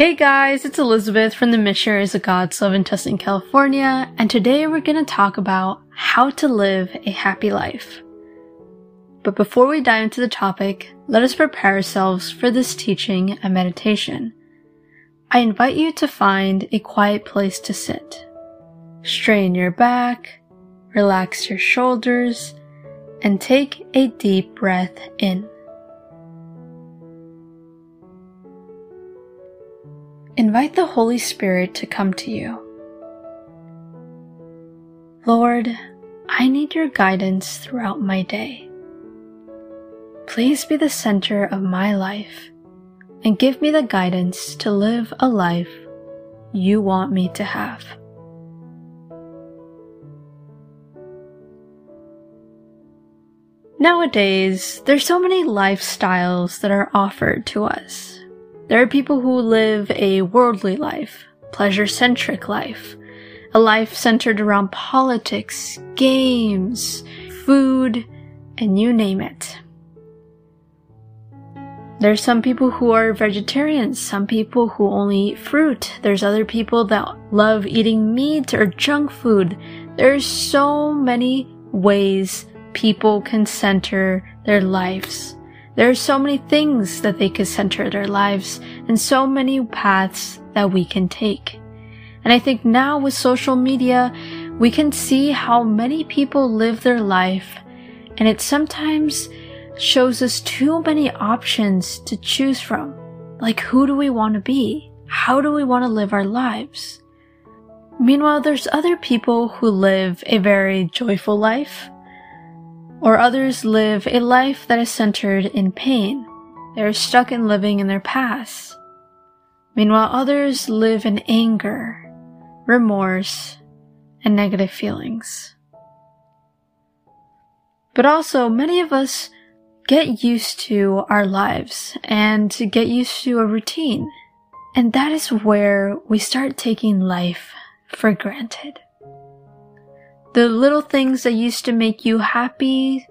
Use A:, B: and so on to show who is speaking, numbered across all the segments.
A: Hey guys, it's Elizabeth from the Missionaries of God's Love in Tustin, California, and today we're going to talk about how to live a happy life. But before we dive into the topic, let us prepare ourselves for this teaching and meditation. I invite you to find a quiet place to sit. Strain your back, relax your shoulders, and take a deep breath in. Invite the Holy Spirit to come to you. Lord, I need your guidance throughout my day. Please be the center of my life and give me the guidance to live a life you want me to have. Nowadays, there's so many lifestyles that are offered to us. There are people who live a worldly life, pleasure centric life, a life centered around politics, games, food, and you name it. There's some people who are vegetarians, some people who only eat fruit. There's other people that love eating meat or junk food. There's so many ways people can center their lives. There are so many things that they could center their lives and so many paths that we can take. And I think now with social media, we can see how many people live their life and it sometimes shows us too many options to choose from. Like who do we want to be? How do we want to live our lives? Meanwhile, there's other people who live a very joyful life, or others live a life that is centered in pain. They are stuck in living in their past. Meanwhile, others live in anger, remorse, and negative feelings. But also, many of us get used to our lives and get used to a routine. And that is where we start taking life for granted. The little things that used to make you happy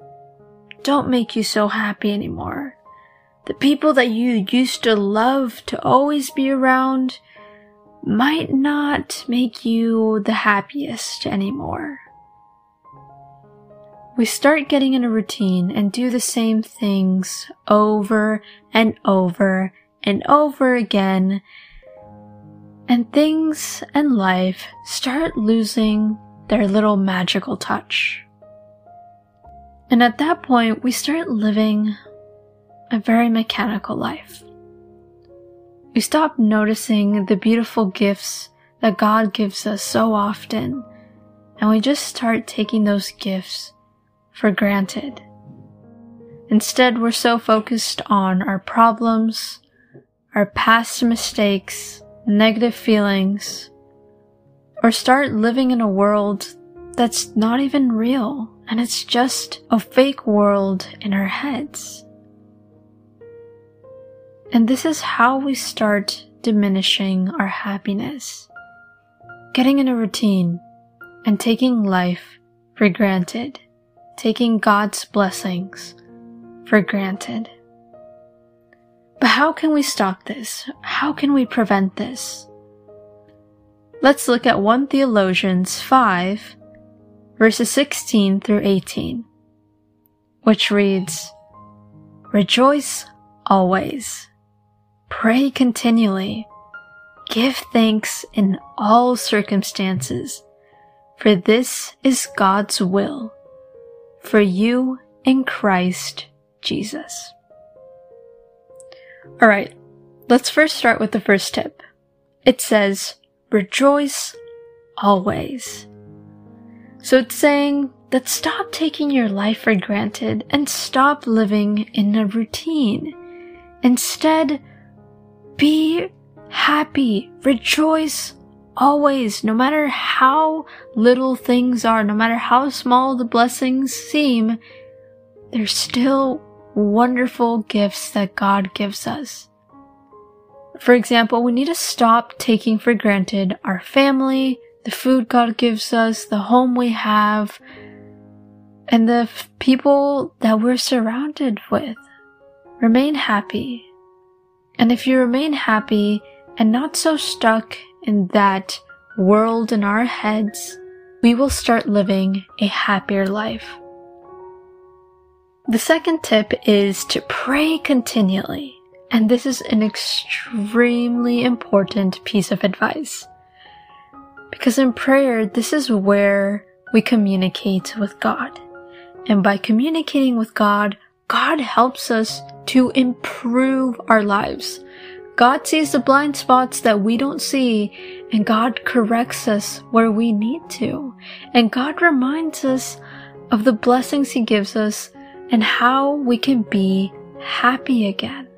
A: don't make you so happy anymore. The people that you used to love to always be around might not make you the happiest anymore. We start getting in a routine and do the same things over and over and over again. And things and life start losing their little magical touch. And at that point, we start living a very mechanical life. We stop noticing the beautiful gifts that God gives us so often, and we just start taking those gifts for granted. Instead, we're so focused on our problems, our past mistakes, negative feelings, or start living in a world that's not even real and it's just a fake world in our heads. And this is how we start diminishing our happiness. Getting in a routine and taking life for granted, taking God's blessings for granted. But how can we stop this? How can we prevent this? Let's look at 1 Thessalonians 5, verses 16 through 18, which reads, Rejoice always, pray continually, give thanks in all circumstances, for this is God's will for you in Christ Jesus. Alright, let's first start with the first tip. It says, rejoice always. So it's saying that stop taking your life for granted and stop living in a routine. Instead, be happy, rejoice always, no matter how little things are, no matter how small the blessings seem, they're still wonderful gifts that God gives us. For example, we need to stop taking for granted our family, the food God gives us, the home we have, and the f- people that we're surrounded with. Remain happy. And if you remain happy and not so stuck in that world in our heads, we will start living a happier life. The second tip is to pray continually. And this is an extremely important piece of advice. Because in prayer, this is where we communicate with God. And by communicating with God, God helps us to improve our lives. God sees the blind spots that we don't see, and God corrects us where we need to. And God reminds us of the blessings He gives us and how we can be happy again.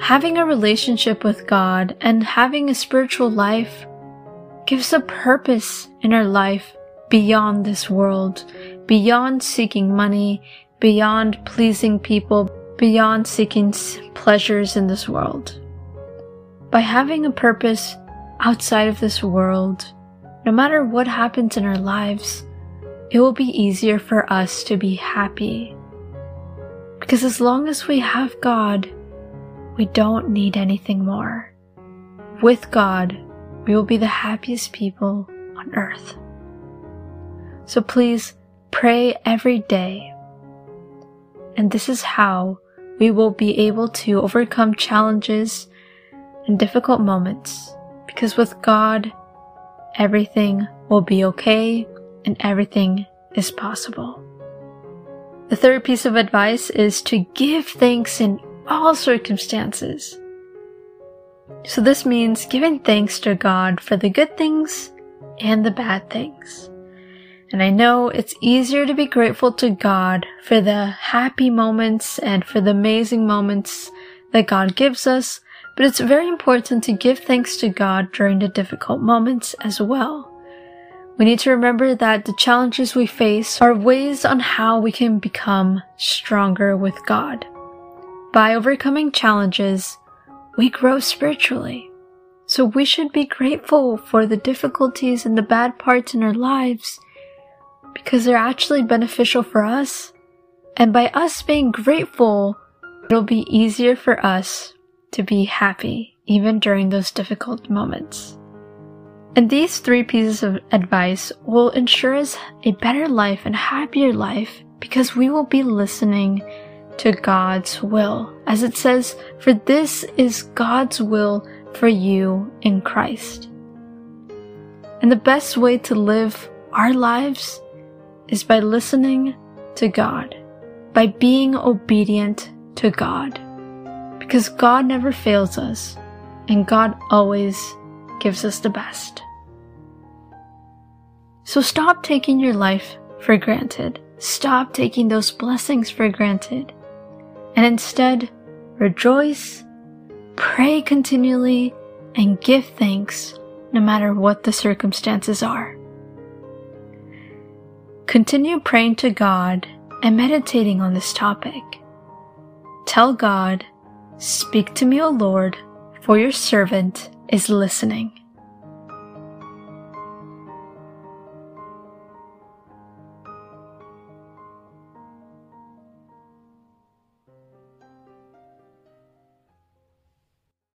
A: Having a relationship with God and having a spiritual life gives a purpose in our life beyond this world, beyond seeking money, beyond pleasing people, beyond seeking pleasures in this world. By having a purpose outside of this world, no matter what happens in our lives, it will be easier for us to be happy. Because as long as we have God, we don't need anything more. With God, we will be the happiest people on earth. So please pray every day. And this is how we will be able to overcome challenges and difficult moments. Because with God, everything will be okay and everything is possible. The third piece of advice is to give thanks in all circumstances. So this means giving thanks to God for the good things and the bad things. And I know it's easier to be grateful to God for the happy moments and for the amazing moments that God gives us, but it's very important to give thanks to God during the difficult moments as well. We need to remember that the challenges we face are ways on how we can become stronger with God. By overcoming challenges, we grow spiritually. So we should be grateful for the difficulties and the bad parts in our lives because they're actually beneficial for us. And by us being grateful, it'll be easier for us to be happy even during those difficult moments. And these three pieces of advice will ensure us a better life and happier life because we will be listening to God's will. As it says, for this is God's will for you in Christ. And the best way to live our lives is by listening to God, by being obedient to God. Because God never fails us, and God always gives us the best. So stop taking your life for granted. Stop taking those blessings for granted and instead rejoice, pray continually, and give thanks no matter what the circumstances are. Continue praying to God and meditating on this topic. Tell God, Speak to me, O Lord, for your servant is listening.